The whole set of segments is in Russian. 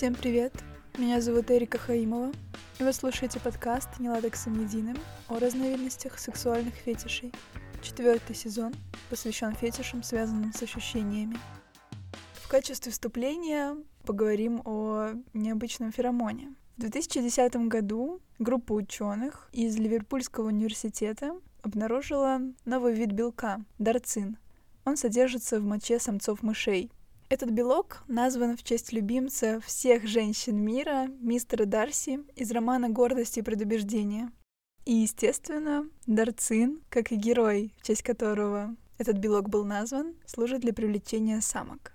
Всем привет! Меня зовут Эрика Хаимова, и вы слушаете подкаст «Неладоксом единым» о разновидностях сексуальных фетишей. Четвертый сезон посвящен фетишам, связанным с ощущениями. В качестве вступления поговорим о необычном феромоне. В 2010 году группа ученых из Ливерпульского университета обнаружила новый вид белка – дарцин. Он содержится в моче самцов мышей – этот белок назван в честь любимца всех женщин мира, мистера Дарси, из романа «Гордость и предубеждение». И, естественно, Дарцин, как и герой, в честь которого этот белок был назван, служит для привлечения самок.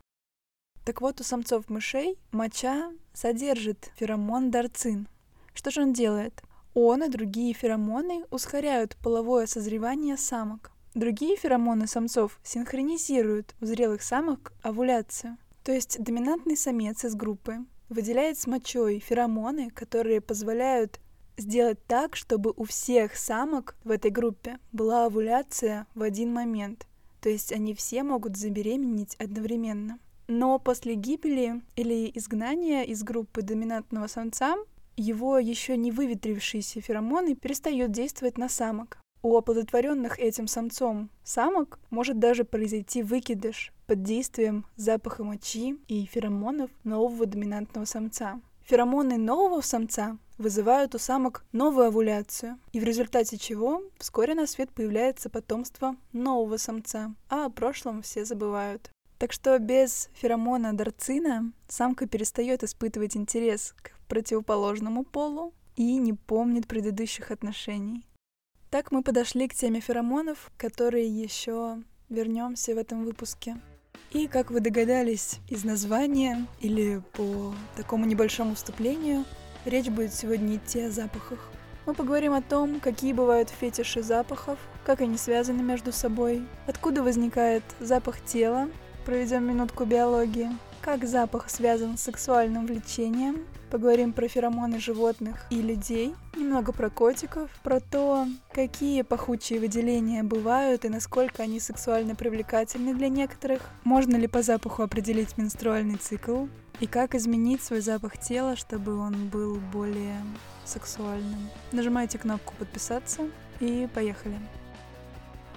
Так вот, у самцов мышей моча содержит феромон дарцин. Что же он делает? Он и другие феромоны ускоряют половое созревание самок. Другие феромоны самцов синхронизируют у зрелых самок овуляцию. То есть доминантный самец из группы выделяет с мочой феромоны, которые позволяют сделать так, чтобы у всех самок в этой группе была овуляция в один момент. То есть они все могут забеременеть одновременно. Но после гибели или изгнания из группы доминантного самца его еще не выветрившиеся феромоны перестают действовать на самок. У оплодотворенных этим самцом самок может даже произойти выкидыш под действием запаха мочи и феромонов нового доминантного самца. Феромоны нового самца вызывают у самок новую овуляцию, и в результате чего вскоре на свет появляется потомство нового самца, а о прошлом все забывают. Так что без феромона дарцина самка перестает испытывать интерес к противоположному полу и не помнит предыдущих отношений. Так мы подошли к теме феромонов, которые еще вернемся в этом выпуске. И, как вы догадались из названия или по такому небольшому вступлению, речь будет сегодня идти о запахах. Мы поговорим о том, какие бывают фетиши запахов, как они связаны между собой, откуда возникает запах тела, проведем минутку биологии, как запах связан с сексуальным влечением, поговорим про феромоны животных и людей, немного про котиков, про то, какие пахучие выделения бывают и насколько они сексуально привлекательны для некоторых, можно ли по запаху определить менструальный цикл, и как изменить свой запах тела, чтобы он был более сексуальным. Нажимайте кнопку «Подписаться» и поехали.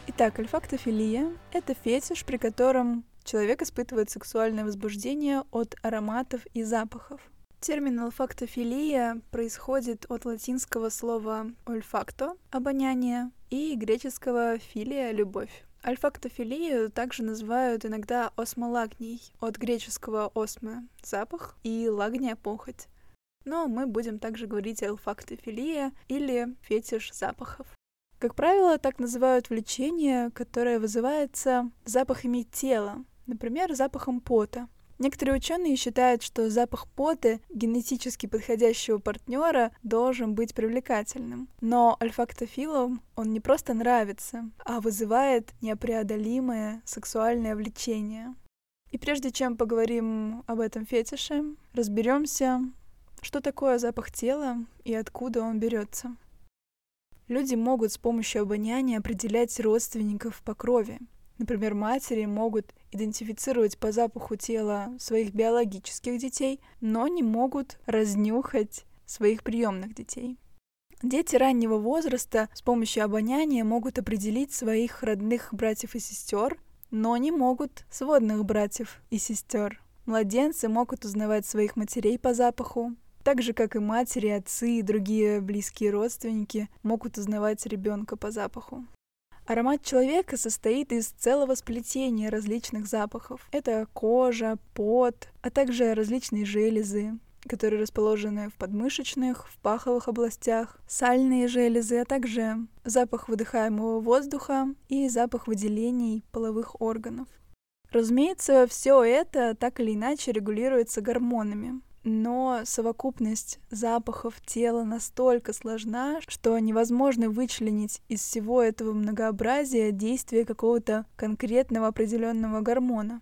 Итак, альфактофилия — это фетиш, при котором человек испытывает сексуальное возбуждение от ароматов и запахов. Термин олфактофилия происходит от латинского слова «ольфакто» — обоняние и греческого «филия» — любовь. Альфактофилию также называют иногда осмолагнией, от греческого «осме» — запах и лагния — похоть. Но мы будем также говорить альфактофилия или фетиш запахов. Как правило, так называют влечение, которое вызывается запахами тела, например, запахом пота. Некоторые ученые считают, что запах пота генетически подходящего партнера должен быть привлекательным. Но альфактофилам он не просто нравится, а вызывает непреодолимое сексуальное влечение. И прежде чем поговорим об этом фетише, разберемся, что такое запах тела и откуда он берется. Люди могут с помощью обоняния определять родственников по крови. Например, матери могут идентифицировать по запаху тела своих биологических детей, но не могут разнюхать своих приемных детей. Дети раннего возраста с помощью обоняния могут определить своих родных братьев и сестер, но не могут сводных братьев и сестер. Младенцы могут узнавать своих матерей по запаху, так же, как и матери, отцы и другие близкие родственники могут узнавать ребенка по запаху. Аромат человека состоит из целого сплетения различных запахов. Это кожа, пот, а также различные железы, которые расположены в подмышечных, в паховых областях, сальные железы, а также запах выдыхаемого воздуха и запах выделений половых органов. Разумеется, все это так или иначе регулируется гормонами но совокупность запахов тела настолько сложна, что невозможно вычленить из всего этого многообразия действие какого-то конкретного определенного гормона.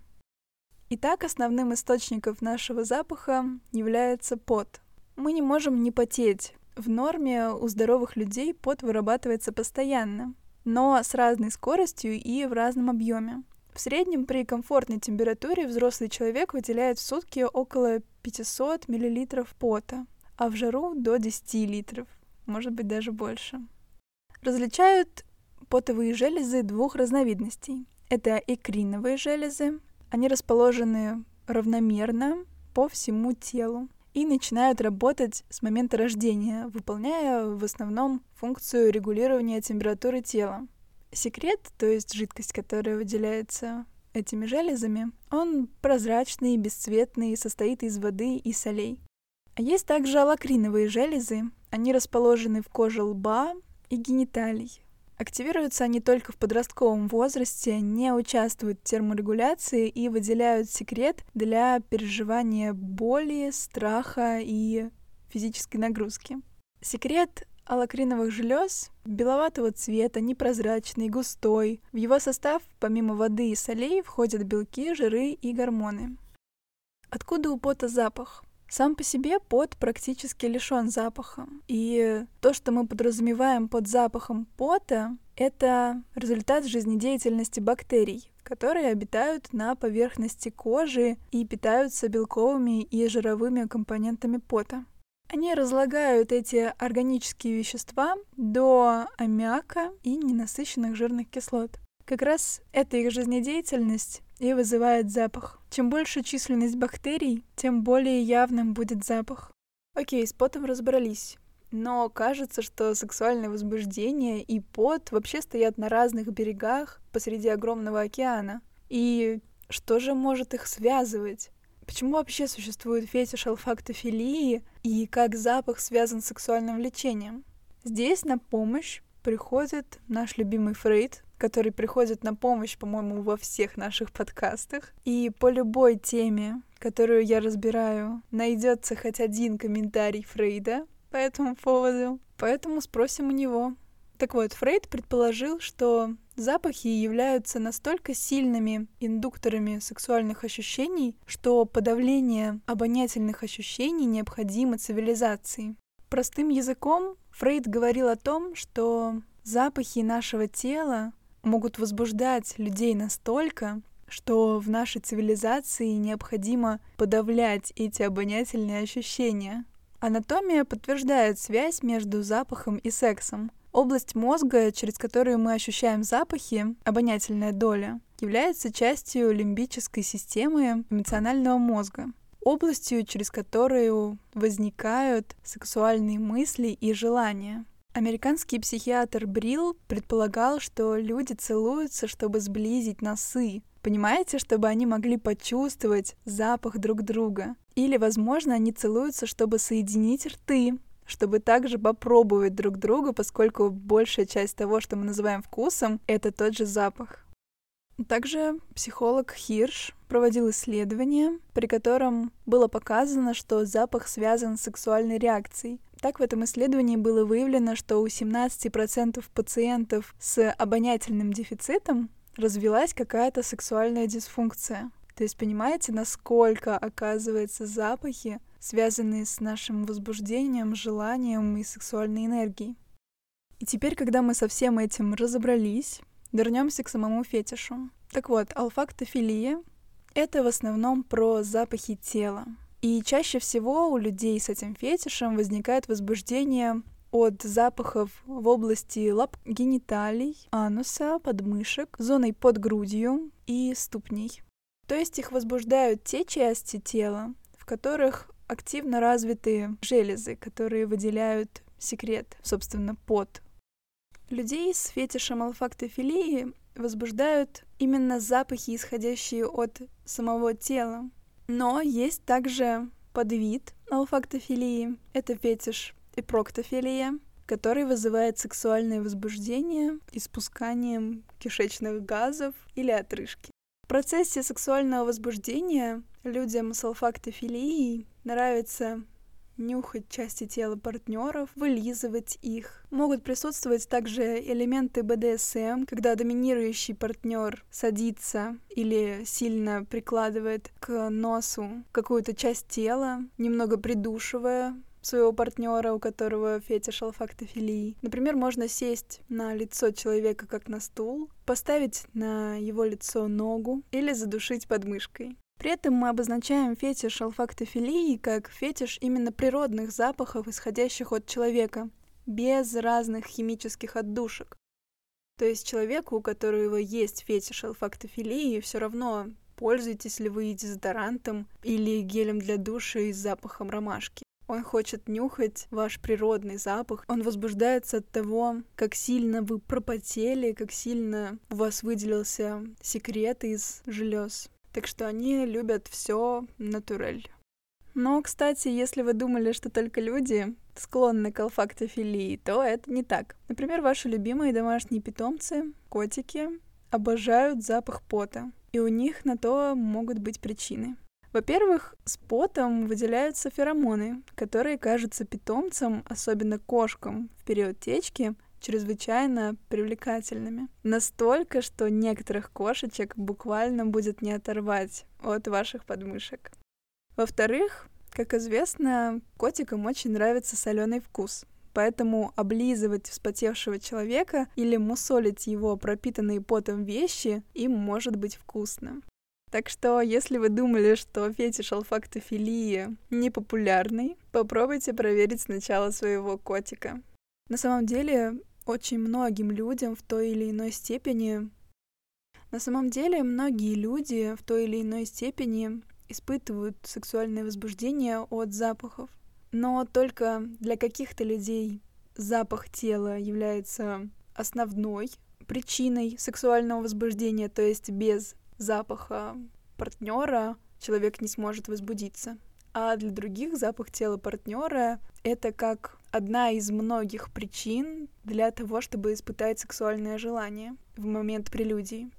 Итак, основным источником нашего запаха является пот. Мы не можем не потеть. В норме у здоровых людей пот вырабатывается постоянно. но с разной скоростью и в разном объеме. В среднем при комфортной температуре взрослый человек выделяет в сутки около 500 мл пота, а в жару до 10 литров, может быть даже больше. Различают потовые железы двух разновидностей. Это экриновые железы. Они расположены равномерно по всему телу и начинают работать с момента рождения, выполняя в основном функцию регулирования температуры тела. Секрет, то есть жидкость, которая выделяется этими железами, он прозрачный, бесцветный, состоит из воды и солей. А есть также алакриновые железы. Они расположены в коже лба и гениталий. Активируются они только в подростковом возрасте, не участвуют в терморегуляции и выделяют секрет для переживания боли, страха и физической нагрузки. Секрет аллокриновых желез беловатого цвета, непрозрачный, густой. В его состав, помимо воды и солей, входят белки, жиры и гормоны. Откуда у пота запах? Сам по себе пот практически лишен запаха. И то, что мы подразумеваем под запахом пота, это результат жизнедеятельности бактерий, которые обитают на поверхности кожи и питаются белковыми и жировыми компонентами пота. Они разлагают эти органические вещества до аммиака и ненасыщенных жирных кислот. Как раз эта их жизнедеятельность и вызывает запах. Чем больше численность бактерий, тем более явным будет запах. Окей, с потом разобрались. Но кажется, что сексуальное возбуждение и пот вообще стоят на разных берегах посреди огромного океана. И что же может их связывать? Почему вообще существует фетиш алфактофилии и как запах связан с сексуальным влечением? Здесь на помощь приходит наш любимый Фрейд, который приходит на помощь, по-моему, во всех наших подкастах. И по любой теме, которую я разбираю, найдется хоть один комментарий Фрейда по этому поводу. Поэтому спросим у него. Так вот, Фрейд предположил, что запахи являются настолько сильными индукторами сексуальных ощущений, что подавление обонятельных ощущений необходимо цивилизации. Простым языком Фрейд говорил о том, что запахи нашего тела могут возбуждать людей настолько, что в нашей цивилизации необходимо подавлять эти обонятельные ощущения. Анатомия подтверждает связь между запахом и сексом. Область мозга, через которую мы ощущаем запахи, обонятельная доля, является частью лимбической системы эмоционального мозга, областью, через которую возникают сексуальные мысли и желания. Американский психиатр Брилл предполагал, что люди целуются, чтобы сблизить носы. Понимаете, чтобы они могли почувствовать запах друг друга. Или, возможно, они целуются, чтобы соединить рты, чтобы также попробовать друг друга, поскольку большая часть того, что мы называем вкусом, это тот же запах. Также психолог Хирш проводил исследование, при котором было показано, что запах связан с сексуальной реакцией. Так, в этом исследовании было выявлено, что у 17% пациентов с обонятельным дефицитом развилась какая-то сексуальная дисфункция. То есть понимаете, насколько, оказывается, запахи, связанные с нашим возбуждением, желанием и сексуальной энергией. И теперь, когда мы со всем этим разобрались, вернемся к самому фетишу. Так вот, алфактофилия — это в основном про запахи тела. И чаще всего у людей с этим фетишем возникает возбуждение от запахов в области лап гениталий, ануса, подмышек, зоной под грудью и ступней. То есть их возбуждают те части тела, в которых активно развиты железы, которые выделяют секрет, собственно, пот. Людей с фетишем алфактофилии возбуждают именно запахи, исходящие от самого тела, но есть также подвид алфактофилии. Это фетиш эпроктофилия, который вызывает сексуальное возбуждение испусканием кишечных газов или отрыжки. В процессе сексуального возбуждения людям с алфактофилией нравится нюхать части тела партнеров, вылизывать их. Могут присутствовать также элементы БДСМ, когда доминирующий партнер садится или сильно прикладывает к носу какую-то часть тела, немного придушивая своего партнера, у которого фетиш алфактофилии. Например, можно сесть на лицо человека как на стул, поставить на его лицо ногу или задушить подмышкой. При этом мы обозначаем фетиш алфактофилии как фетиш именно природных запахов, исходящих от человека, без разных химических отдушек. То есть человеку, у которого есть фетиш алфактофилии, все равно пользуетесь ли вы дезодорантом или гелем для душа с запахом ромашки. Он хочет нюхать ваш природный запах. Он возбуждается от того, как сильно вы пропотели, как сильно у вас выделился секрет из желез. Так что они любят все натурель. Но, кстати, если вы думали, что только люди склонны к алфактофилии, то это не так. Например, ваши любимые домашние питомцы, котики, обожают запах пота, и у них на то могут быть причины. Во-первых, с потом выделяются феромоны, которые кажутся питомцам, особенно кошкам, в период течки чрезвычайно привлекательными. Настолько, что некоторых кошечек буквально будет не оторвать от ваших подмышек. Во-вторых, как известно, котикам очень нравится соленый вкус. Поэтому облизывать вспотевшего человека или мусолить его пропитанные потом вещи им может быть вкусно. Так что, если вы думали, что фетиш алфактофилии непопулярный, попробуйте проверить сначала своего котика. На самом деле, очень многим людям в той или иной степени на самом деле, многие люди в той или иной степени испытывают сексуальное возбуждение от запахов. Но только для каких-то людей запах тела является основной причиной сексуального возбуждения, то есть без запаха партнера человек не сможет возбудиться. А для других запах тела партнера это как одна из многих причин для того, чтобы испытать сексуальное желание в момент прелюдии.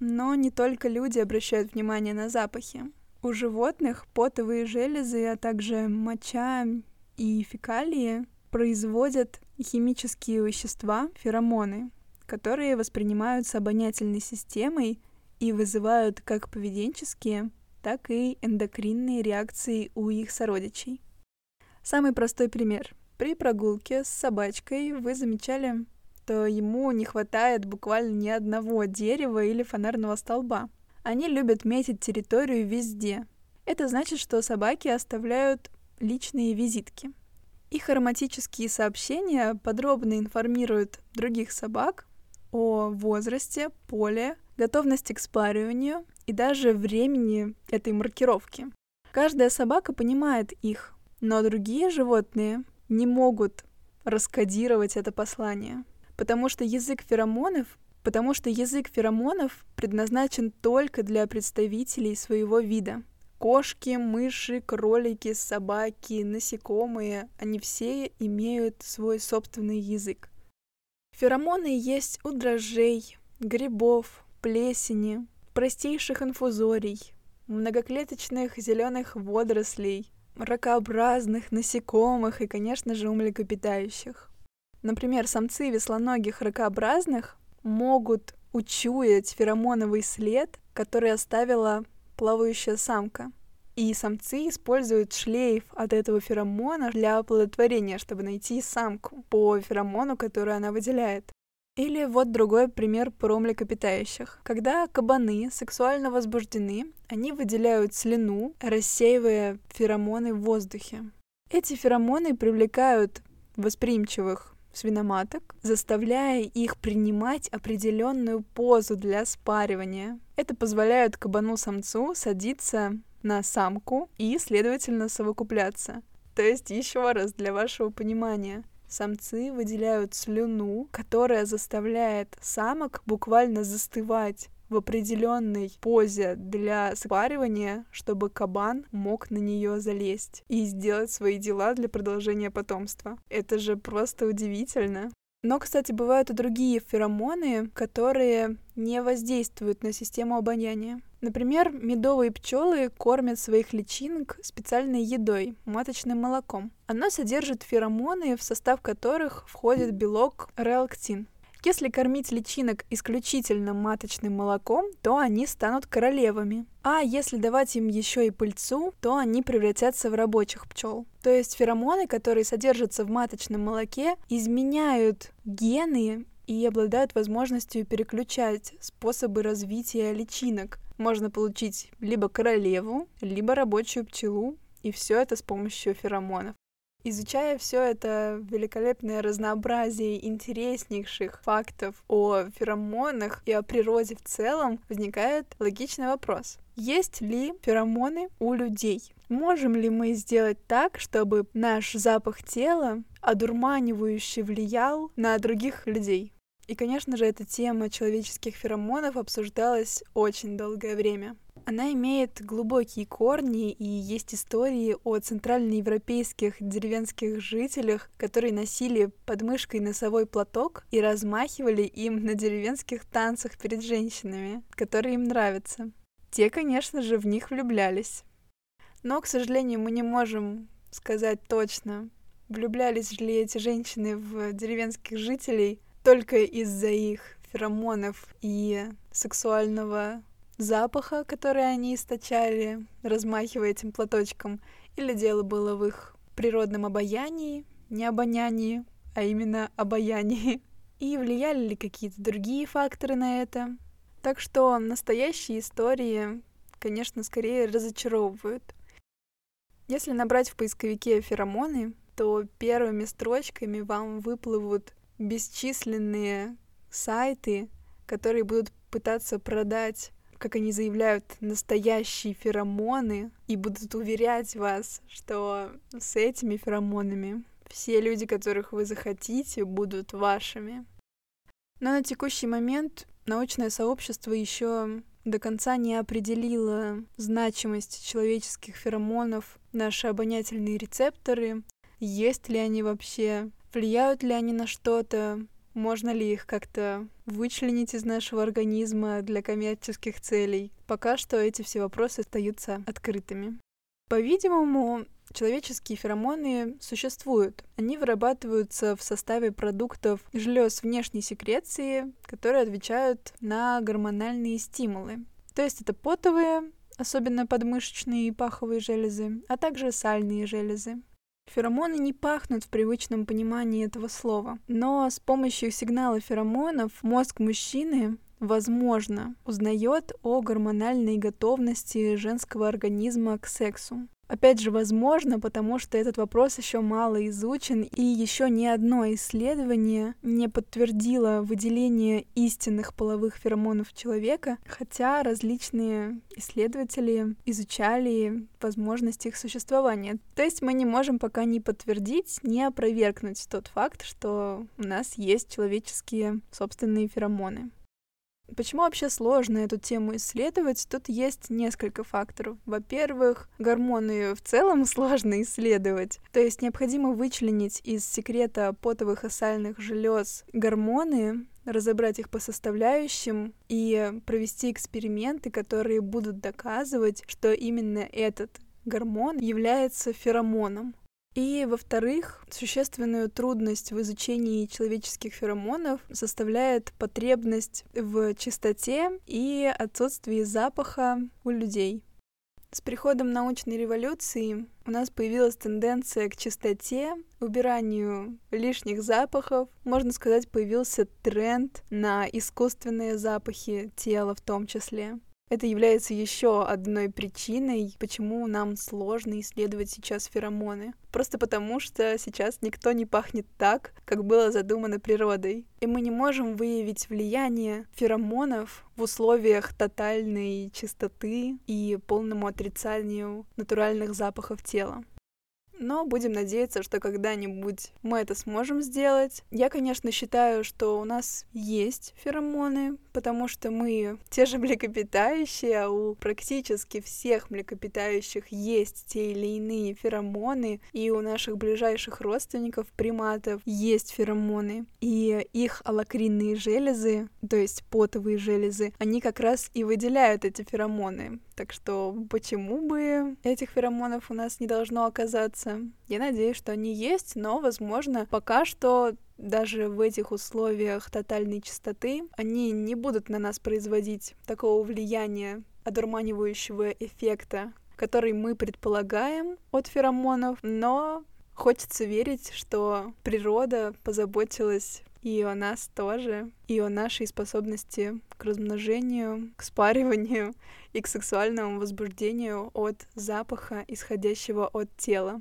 Но не только люди обращают внимание на запахи. У животных потовые железы, а также моча и фекалии производят химические вещества, феромоны, которые воспринимаются обонятельной системой и вызывают как поведенческие, так и эндокринные реакции у их сородичей. Самый простой пример. При прогулке с собачкой вы замечали что ему не хватает буквально ни одного дерева или фонарного столба. Они любят метить территорию везде. Это значит, что собаки оставляют личные визитки. Их ароматические сообщения подробно информируют других собак о возрасте, поле, готовности к спариванию и даже времени этой маркировки. Каждая собака понимает их, но другие животные не могут раскодировать это послание. Потому что язык феромонов потому что язык феромонов предназначен только для представителей своего вида. Кошки, мыши, кролики, собаки, насекомые, они все имеют свой собственный язык. Феромоны есть у дрожжей, грибов, плесени, простейших инфузорий, многоклеточных зеленых водорослей, ракообразных насекомых и, конечно же, у млекопитающих. Например, самцы веслоногих ракообразных могут учуять феромоновый след, который оставила плавающая самка. И самцы используют шлейф от этого феромона для оплодотворения, чтобы найти самку по феромону, который она выделяет. Или вот другой пример про млекопитающих. Когда кабаны сексуально возбуждены, они выделяют слюну, рассеивая феромоны в воздухе. Эти феромоны привлекают восприимчивых свиноматок, заставляя их принимать определенную позу для спаривания. Это позволяет кабану-самцу садиться на самку и, следовательно, совокупляться. То есть, еще раз, для вашего понимания, самцы выделяют слюну, которая заставляет самок буквально застывать в определенной позе для спаривания, чтобы кабан мог на нее залезть и сделать свои дела для продолжения потомства. Это же просто удивительно. Но, кстати, бывают и другие феромоны, которые не воздействуют на систему обоняния. Например, медовые пчелы кормят своих личинок специальной едой, маточным молоком. Оно содержит феромоны, в состав которых входит белок реалктин. Если кормить личинок исключительно маточным молоком, то они станут королевами. А если давать им еще и пыльцу, то они превратятся в рабочих пчел. То есть феромоны, которые содержатся в маточном молоке, изменяют гены и обладают возможностью переключать способы развития личинок. Можно получить либо королеву, либо рабочую пчелу, и все это с помощью феромонов. Изучая все это великолепное разнообразие интереснейших фактов о феромонах и о природе в целом, возникает логичный вопрос. Есть ли феромоны у людей? Можем ли мы сделать так, чтобы наш запах тела одурманивающе влиял на других людей? И, конечно же, эта тема человеческих феромонов обсуждалась очень долгое время. Она имеет глубокие корни, и есть истории о центральноевропейских деревенских жителях, которые носили под мышкой носовой платок и размахивали им на деревенских танцах перед женщинами, которые им нравятся. Те, конечно же, в них влюблялись. Но, к сожалению, мы не можем сказать точно, влюблялись ли эти женщины в деревенских жителей только из-за их феромонов и сексуального запаха, который они источали, размахивая этим платочком, или дело было в их природном обаянии, не обонянии, а именно обаянии. И влияли ли какие-то другие факторы на это? Так что настоящие истории, конечно, скорее разочаровывают. Если набрать в поисковике феромоны, то первыми строчками вам выплывут бесчисленные сайты, которые будут пытаться продать как они заявляют, настоящие феромоны и будут уверять вас, что с этими феромонами все люди, которых вы захотите, будут вашими. Но на текущий момент научное сообщество еще до конца не определило значимость человеческих феромонов, наши обонятельные рецепторы, есть ли они вообще, влияют ли они на что-то, можно ли их как-то вычленить из нашего организма для коммерческих целей? Пока что эти все вопросы остаются открытыми. По-видимому, человеческие феромоны существуют. Они вырабатываются в составе продуктов желез внешней секреции, которые отвечают на гормональные стимулы. То есть это потовые, особенно подмышечные и паховые железы, а также сальные железы. Феромоны не пахнут в привычном понимании этого слова, но с помощью сигнала феромонов мозг мужчины возможно, узнает о гормональной готовности женского организма к сексу. Опять же, возможно, потому что этот вопрос еще мало изучен, и еще ни одно исследование не подтвердило выделение истинных половых феромонов человека, хотя различные исследователи изучали возможность их существования. То есть мы не можем пока не подтвердить, не опровергнуть тот факт, что у нас есть человеческие собственные феромоны. Почему вообще сложно эту тему исследовать? Тут есть несколько факторов. Во-первых, гормоны в целом сложно исследовать. То есть необходимо вычленить из секрета потовых и сальных желез гормоны, разобрать их по составляющим и провести эксперименты, которые будут доказывать, что именно этот гормон является феромоном. И, во-вторых, существенную трудность в изучении человеческих феромонов составляет потребность в чистоте и отсутствии запаха у людей. С приходом научной революции у нас появилась тенденция к чистоте, убиранию лишних запахов. Можно сказать, появился тренд на искусственные запахи тела в том числе. Это является еще одной причиной, почему нам сложно исследовать сейчас феромоны. Просто потому, что сейчас никто не пахнет так, как было задумано природой. И мы не можем выявить влияние феромонов в условиях тотальной чистоты и полному отрицанию натуральных запахов тела но будем надеяться, что когда-нибудь мы это сможем сделать. Я, конечно, считаю, что у нас есть феромоны, потому что мы те же млекопитающие, а у практически всех млекопитающих есть те или иные феромоны, и у наших ближайших родственников, приматов, есть феромоны. И их аллокринные железы, то есть потовые железы, они как раз и выделяют эти феромоны. Так что почему бы этих феромонов у нас не должно оказаться? Я надеюсь, что они есть, но, возможно, пока что даже в этих условиях тотальной чистоты они не будут на нас производить такого влияния одурманивающего эффекта, который мы предполагаем от феромонов, но хочется верить, что природа позаботилась и о нас тоже, и о нашей способности к размножению, к спариванию и к сексуальному возбуждению от запаха, исходящего от тела.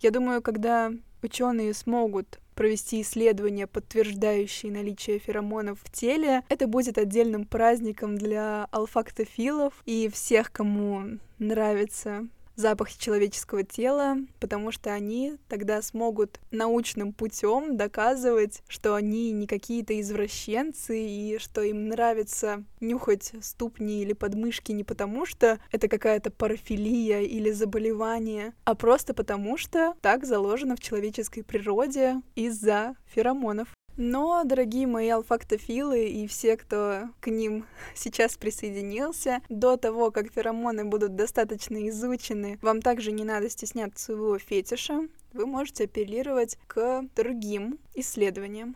Я думаю, когда ученые смогут провести исследования, подтверждающие наличие феромонов в теле, это будет отдельным праздником для алфактофилов и всех, кому нравится запахи человеческого тела, потому что они тогда смогут научным путем доказывать, что они не какие-то извращенцы и что им нравится нюхать ступни или подмышки не потому, что это какая-то парафилия или заболевание, а просто потому, что так заложено в человеческой природе из-за феромонов. Но, дорогие мои алфактофилы и все, кто к ним сейчас присоединился, до того, как феромоны будут достаточно изучены, вам также не надо стесняться своего фетиша. Вы можете апеллировать к другим исследованиям.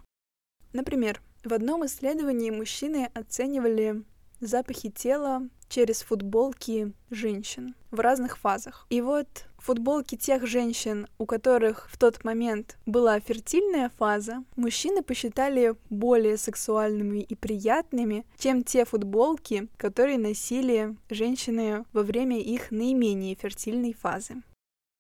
Например, в одном исследовании мужчины оценивали запахи тела через футболки женщин в разных фазах. И вот футболки тех женщин, у которых в тот момент была фертильная фаза, мужчины посчитали более сексуальными и приятными, чем те футболки, которые носили женщины во время их наименее фертильной фазы.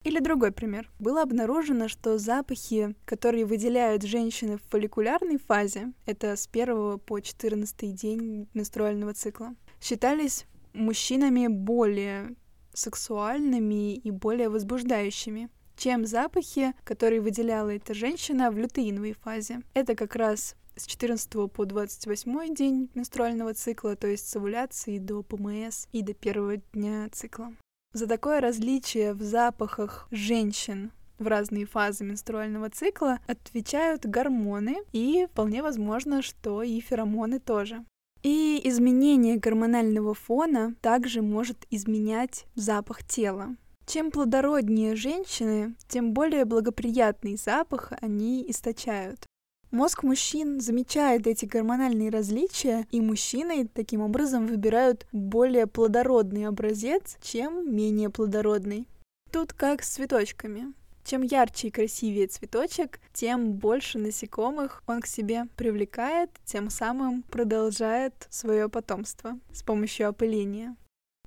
Или другой пример. Было обнаружено, что запахи, которые выделяют женщины в фолликулярной фазе, это с 1 по 14 день менструального цикла, считались мужчинами более сексуальными и более возбуждающими, чем запахи, которые выделяла эта женщина в лютеиновой фазе. Это как раз с 14 по 28 день менструального цикла, то есть с овуляции до ПМС и до первого дня цикла. За такое различие в запахах женщин в разные фазы менструального цикла отвечают гормоны, и вполне возможно, что и феромоны тоже. И изменение гормонального фона также может изменять запах тела. Чем плодороднее женщины, тем более благоприятный запах они источают. Мозг мужчин замечает эти гормональные различия, и мужчины таким образом выбирают более плодородный образец, чем менее плодородный. Тут как с цветочками. Чем ярче и красивее цветочек, тем больше насекомых он к себе привлекает, тем самым продолжает свое потомство с помощью опыления.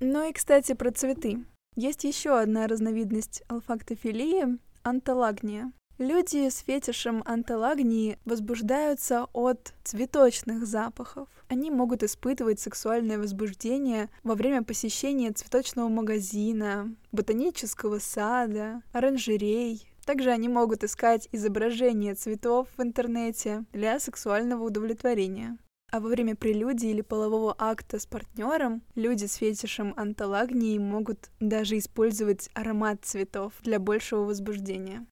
Ну и, кстати, про цветы. Есть еще одна разновидность алфактофилии — анталагния. Люди с фетишем анталагнии возбуждаются от цветочных запахов. Они могут испытывать сексуальное возбуждение во время посещения цветочного магазина, ботанического сада, оранжерей. Также они могут искать изображения цветов в интернете для сексуального удовлетворения. А во время прелюдии или полового акта с партнером люди с фетишем анталагнии могут даже использовать аромат цветов для большего возбуждения.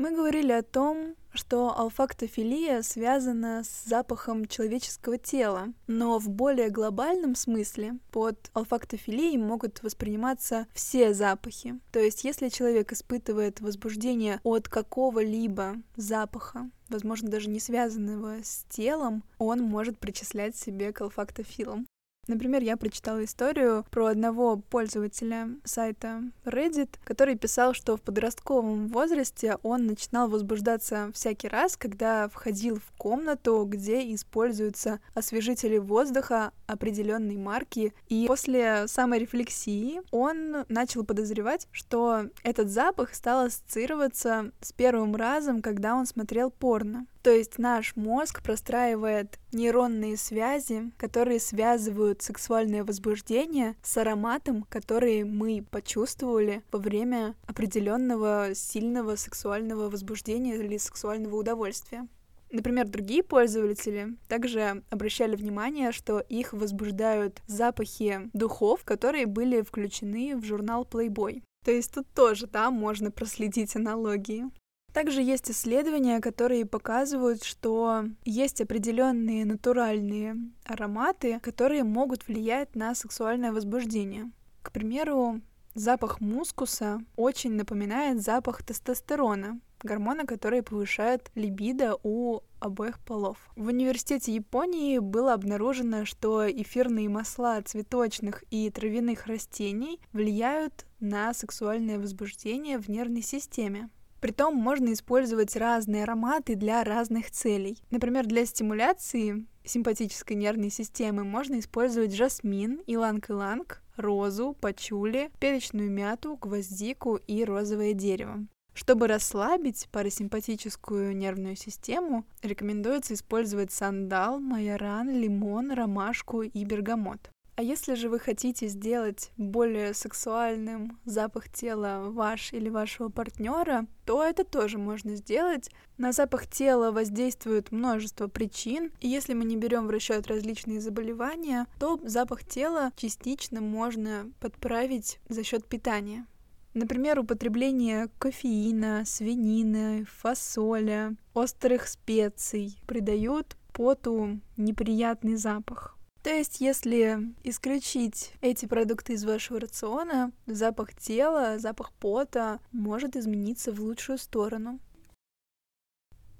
Мы говорили о том, что алфактофилия связана с запахом человеческого тела, но в более глобальном смысле под алфактофилией могут восприниматься все запахи. То есть, если человек испытывает возбуждение от какого-либо запаха, возможно, даже не связанного с телом, он может причислять себе к алфактофилам. Например, я прочитала историю про одного пользователя сайта Reddit, который писал, что в подростковом возрасте он начинал возбуждаться всякий раз, когда входил в комнату, где используются освежители воздуха определенной марки. И после саморефлексии он начал подозревать, что этот запах стал ассоциироваться с первым разом, когда он смотрел порно. То есть наш мозг простраивает нейронные связи, которые связывают сексуальное возбуждение с ароматом, который мы почувствовали во время определенного сильного сексуального возбуждения или сексуального удовольствия. Например, другие пользователи также обращали внимание, что их возбуждают запахи духов, которые были включены в журнал Playboy. То есть тут тоже, да, можно проследить аналогии. Также есть исследования, которые показывают, что есть определенные натуральные ароматы, которые могут влиять на сексуальное возбуждение. К примеру, Запах мускуса очень напоминает запах тестостерона, гормона, который повышает либидо у обоих полов. В университете Японии было обнаружено, что эфирные масла цветочных и травяных растений влияют на сексуальное возбуждение в нервной системе. Притом можно использовать разные ароматы для разных целей. Например, для стимуляции симпатической нервной системы можно использовать жасмин, иланг-иланг, розу, пачули, перечную мяту, гвоздику и розовое дерево. Чтобы расслабить парасимпатическую нервную систему, рекомендуется использовать сандал, майоран, лимон, ромашку и бергамот. А если же вы хотите сделать более сексуальным запах тела ваш или вашего партнера, то это тоже можно сделать. На запах тела воздействует множество причин, и если мы не берем в расчет различные заболевания, то запах тела частично можно подправить за счет питания. Например, употребление кофеина, свинины, фасоля, острых специй придают поту неприятный запах. То есть, если исключить эти продукты из вашего рациона, запах тела, запах пота может измениться в лучшую сторону.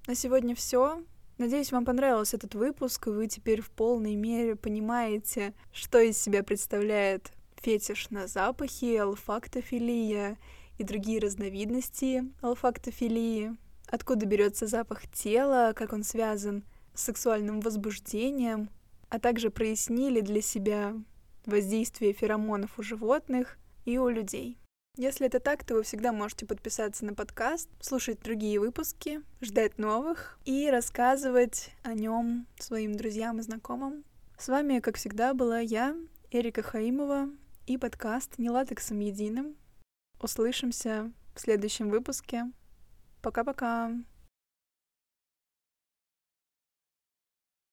На сегодня все. Надеюсь, вам понравился этот выпуск, и вы теперь в полной мере понимаете, что из себя представляет фетиш на запахи, алфактофилия и другие разновидности алфактофилии, откуда берется запах тела, как он связан с сексуальным возбуждением, а также прояснили для себя воздействие феромонов у животных и у людей. Если это так, то вы всегда можете подписаться на подкаст, слушать другие выпуски, ждать новых и рассказывать о нем своим друзьям и знакомым. С вами, как всегда, была я, Эрика Хаимова, и подкаст «Не латексом единым». Услышимся в следующем выпуске. Пока-пока!